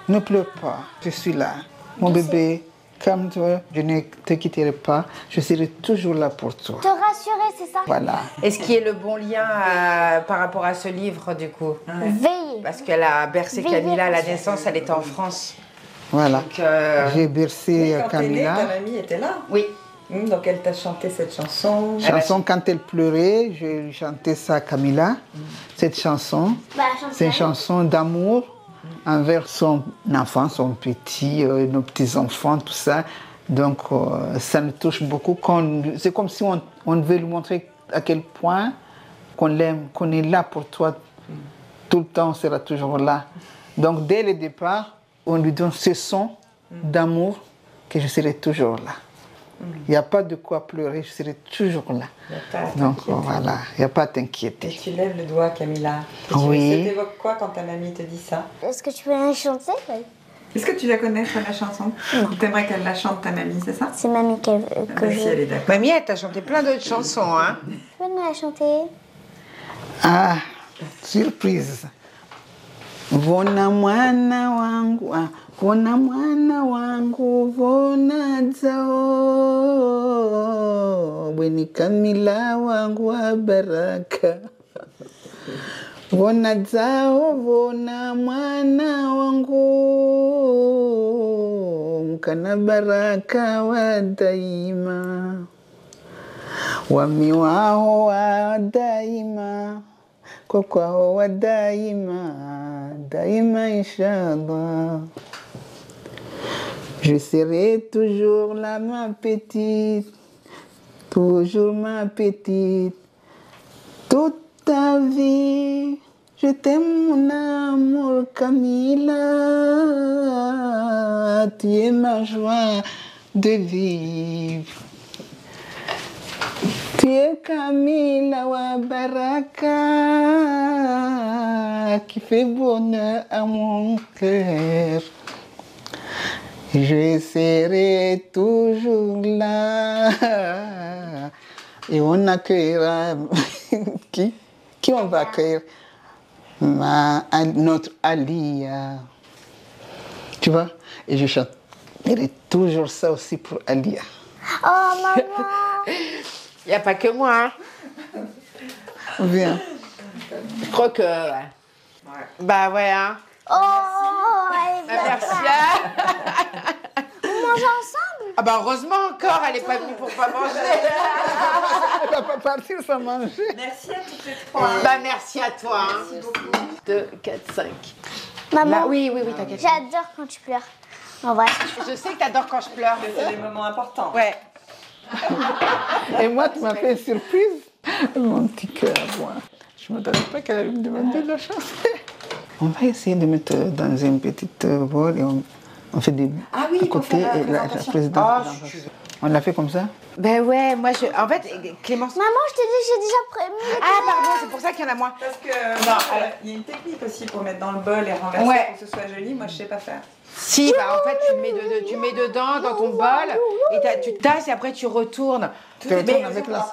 ne pleure pas, je suis là. Mon bébé, calme-toi, je ne te quitterai pas, je serai toujours là pour toi. Te rassurer, c'est ça? Voilà. Et ce qui est le bon lien euh, par rapport à ce livre, du coup? Veiller. Parce qu'elle a bercé Veiller. Camilla à la naissance, elle était en France. Voilà. Euh, J'ai bercé euh, Quand née, ta Camilla. mamie était là. Oui. Hum, Donc elle t'a chanté cette chanson. Chanson quand elle pleurait, je chantais ça à Camilla. Cette chanson, Bah, c'est une chanson d'amour envers son enfant, son petit, euh, nos petits-enfants, tout ça. Donc euh, ça nous touche beaucoup. C'est comme si on, on devait lui montrer à quel point qu'on l'aime, qu'on est là pour toi. Tout le temps, on sera toujours là. Donc dès le départ, on lui donne ce son d'amour que je serai toujours là. Il n'y a pas de quoi pleurer, je serai toujours là. Donc voilà, il n'y a pas à t'inquiéter. tu lèves le doigt, Camilla. Et tu- Oui. Ça t'évoque quoi quand ta mamie te dit ça? Est-ce que tu peux la chanter? Est-ce que tu la connais, la chanson? Ou t'aimerais qu'elle la chante, ta mamie, c'est ça? C'est mamie qui- Ah que bah, je... Si elle est d'accord. Mamie, elle t'a chanté plein d'autres chansons, hein Tu peux nous la chanter? Ah, surprise. Vona mwana wangu, ah, vona mwana wangu, vona zao, bweni Kamila wangu wa baraka. Vona zao, vona mwana wangu, mkana baraka wa daima. Wamiwaho wa daima je serai toujours là ma petite toujours ma petite. Toute ta vie je t'aime mon amour Camilla. Tu es ma joie de vivre es Camilla wa Baraka qui fait bonheur à mon cœur. Je serai toujours là. Et on accueillera qui? Qui on va accueillir? Ma, Notre Alia. Tu vois? Et je chanterai toujours ça aussi pour Alia. Oh maman Il n'y a pas que moi, hein Viens. Je crois que... ouais. Bah ouais, hein Oh Bah, Merci, pas. hein On mange ensemble? Ah bah heureusement encore, elle n'est pas venue pour pas manger Elle va pas partir sans manger. Merci à toutes les trois. Bah merci à toi, hein 2, 4, 5. Maman, Là, oui, oui, oui, t'inquiète. j'adore quand tu pleures. En vrai. Je sais que t'adores quand je pleure. C'est des moments importants. Ouais. Et moi, tu m'as fait une surprise. Mon petit cœur, moi. Je ne m'attendais pas qu'elle allait me demander de la chanter. On va essayer de mettre dans une petite euh, bol et on, on fait des Ah oui, à pour côté et la, la présidente. Ah, On l'a fait comme ça Ben ouais, moi je. En fait, Clémence. Maman, je t'ai dit, j'ai déjà prévenu. Ah, pardon, c'est pour ça qu'il y en a moins. Parce que euh, il y a une technique aussi pour mettre dans le bol et renverser Ouais. pour que ce soit joli. Moi, je sais pas faire. Si, bah en fait, tu mets, de- tu mets dedans dans ton bol et t'as- tu tasses et après tu retournes. Tu Mais retournes avec la...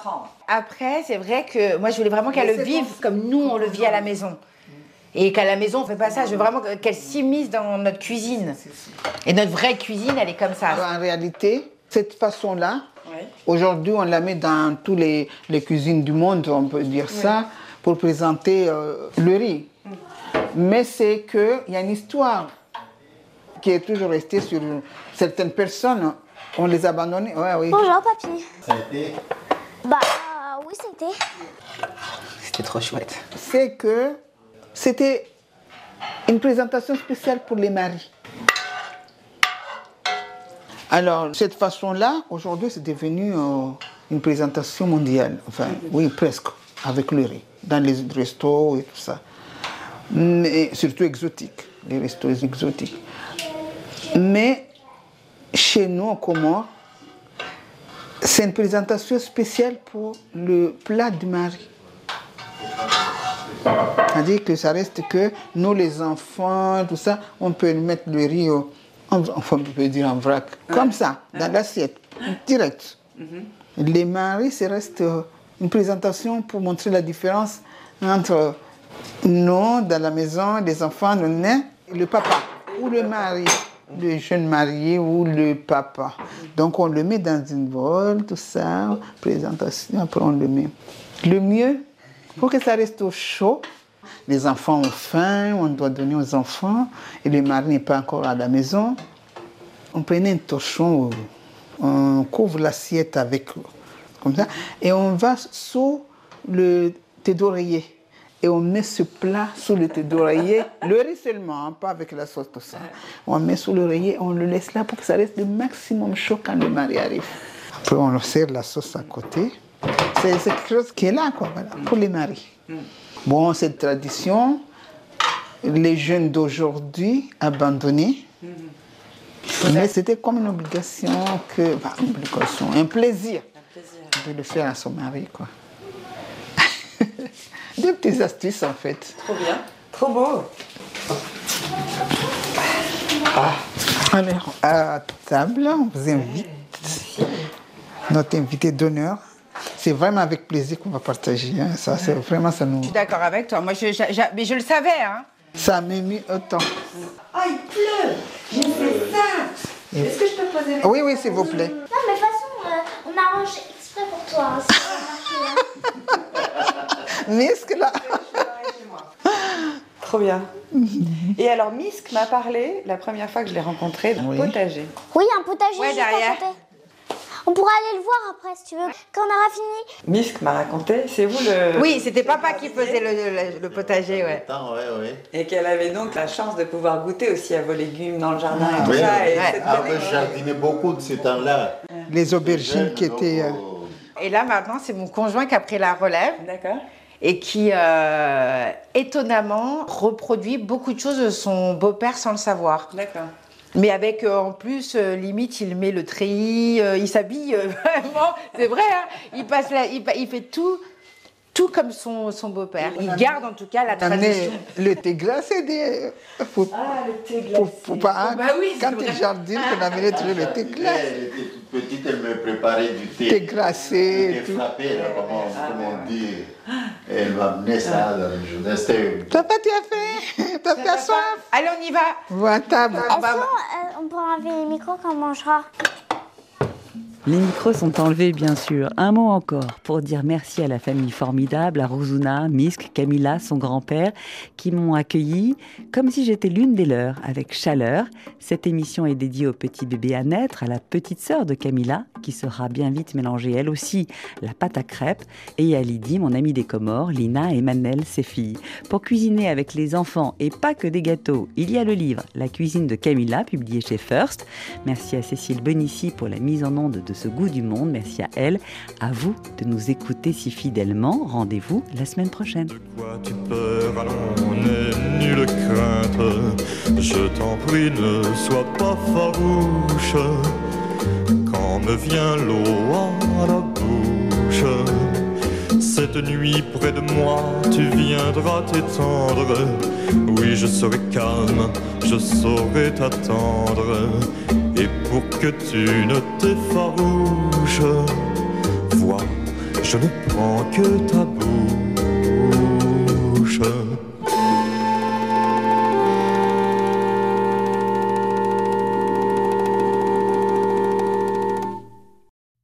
après, c'est vrai que moi je voulais vraiment qu'elle le vive comme nous on le vit à la maison. Et qu'à la maison on fait pas ça. Je veux vraiment qu'elle s'immisce dans notre cuisine. Et notre vraie cuisine, elle est comme ça. En réalité, cette façon-là, aujourd'hui, on la met dans toutes les, les cuisines du monde, on peut dire ça, pour présenter euh, le riz. Mais c'est qu'il y a une histoire qui est toujours restée sur certaines personnes. On les a abandonnées. Ouais, oui. Bonjour, papy. Ça a été Bah, oui, c'était. C'était trop chouette. c'est que c'était une présentation spéciale pour les maris. Alors, cette façon-là, aujourd'hui, c'est devenu euh, une présentation mondiale. Enfin, oui, presque, avec le riz, dans les restos et tout ça. Mais surtout exotiques, les restos exotiques. Mais chez nous, en Comores, c'est une présentation spéciale pour le plat du mari. C'est-à-dire que ça reste que nous, les enfants, tout ça, on peut mettre le riz, au- en- enfin, on peut dire en vrac, comme ça, dans l'assiette, direct. Les maris, c'est reste euh, une présentation pour montrer la différence entre nous, dans la maison, les enfants, le nain, et le papa, ou le mari, le jeune marié ou le papa. Donc on le met dans une bol, tout ça, présentation, après on le met. Le mieux, pour que ça reste au chaud, les enfants ont faim, on doit donner aux enfants, et le mari n'est pas encore à la maison. On prenait un torchon, on couvre l'assiette avec, comme ça, et on va sous le thé d'oreiller. Et on met ce plat sous le thé d'oreiller, le riz seulement, hein, pas avec la sauce, tout ça. On met sous l'oreiller, on le laisse là pour que ça reste le maximum chaud quand le mari arrive. Après, on sert la sauce à côté. C'est quelque chose qui est là, quoi, voilà, pour les maris. Bon, cette tradition, les jeunes d'aujourd'hui abandonnés. Mais c'était comme une obligation, que, une obligation, un plaisir, de le faire à son mari. Quoi. Des petites astuces en fait. Trop bien. Trop beau. Alors, à table, on vous invite, notre invité d'honneur. C'est vraiment avec plaisir qu'on va partager. hein. Ça, c'est vraiment ça nous. Je suis d'accord avec toi. Moi, je, je- je- mais je le savais. Hein. Ça m'a mis autant. Ah, il pleut J'ai fait ça Est-ce que je peux poser mes Oui, oui, s'il vous plaît. Non, mais de toute façon, euh, on a arrangé exprès pour toi. hein, hein. Que là. Trop bien. Et alors, Misk m'a parlé, la première fois que je l'ai rencontré, d'un Oui. potager. Oui, un potager Ouais, juste à derrière. côté. On pourra aller le voir après si tu veux. Quand on aura fini. Misk m'a raconté, c'est vous le... Oui, c'était papa qui faisait le, le- le potager, ouais. Attends, ouais, ouais. Et qu'elle avait donc la chance de pouvoir goûter aussi à vos légumes dans le jardin et tout Oui, ça. Et ouais. cette Ah, jardinais beaucoup de ces temps-là. Les aubergines qui étaient. euh, Et là, maintenant, c'est mon conjoint qui a pris la relève D'accord. et qui, euh, étonnamment, reproduit beaucoup de choses de son beau-père sans le savoir. D'accord. Mais avec, euh, en plus, euh, limite, il met le treillis, euh, il s'habille euh, vraiment, c'est vrai, hein, il, passe la- il, pa- il fait tout, tout comme son, son beau-père. Il garde en tout cas la tradition. le thé glacé des. Faut, Ah, le thé glacé. faut, faut pas. hein, Bah oui, quand tu vrai. jardines, on amenait toujours le thé glacé. Préparait du thé. Glacé Du thé frappé, là, comment, comment on dit. Et elle m'amenait ça dans le journée. C'était Papa, tu as fait T'as fait soif Allez, on y va. À table. Est-ce qu'on euh, enlever les micros quand on mangera? Les micros sont enlevés, bien sûr. Un mot encore pour dire merci à la famille formidable, à Rosuna, Misk, Camilla, son grand-père, qui m'ont accueilli comme si j'étais l'une des leurs, avec chaleur. Cette émission est dédiée au petit bébé à naître, à la petite sœur de Camilla, qui sera bien vite mélangée elle aussi la pâte à crêpes, et à Lydie, mon amie des Comores, Lina et Manel, ses filles. Pour cuisiner avec les enfants et pas que des gâteaux, il y a le livre La cuisine de Camilla, publié chez First. Merci à Cécile Benici pour la mise en onde de ce goût du monde. Merci à elle. À vous de nous écouter si fidèlement. Rendez-vous la semaine prochaine. Quoi tu peur, allons, nulle crainte. Je t'en prie, ne sois pas farouche. Quand me vient l'eau à la bouche, cette nuit près de moi, tu viendras t'étendre. Oui, je serai calme, je saurai t'attendre. Et pour que tu ne t'effarouches, vois, je ne prends que ta bouche.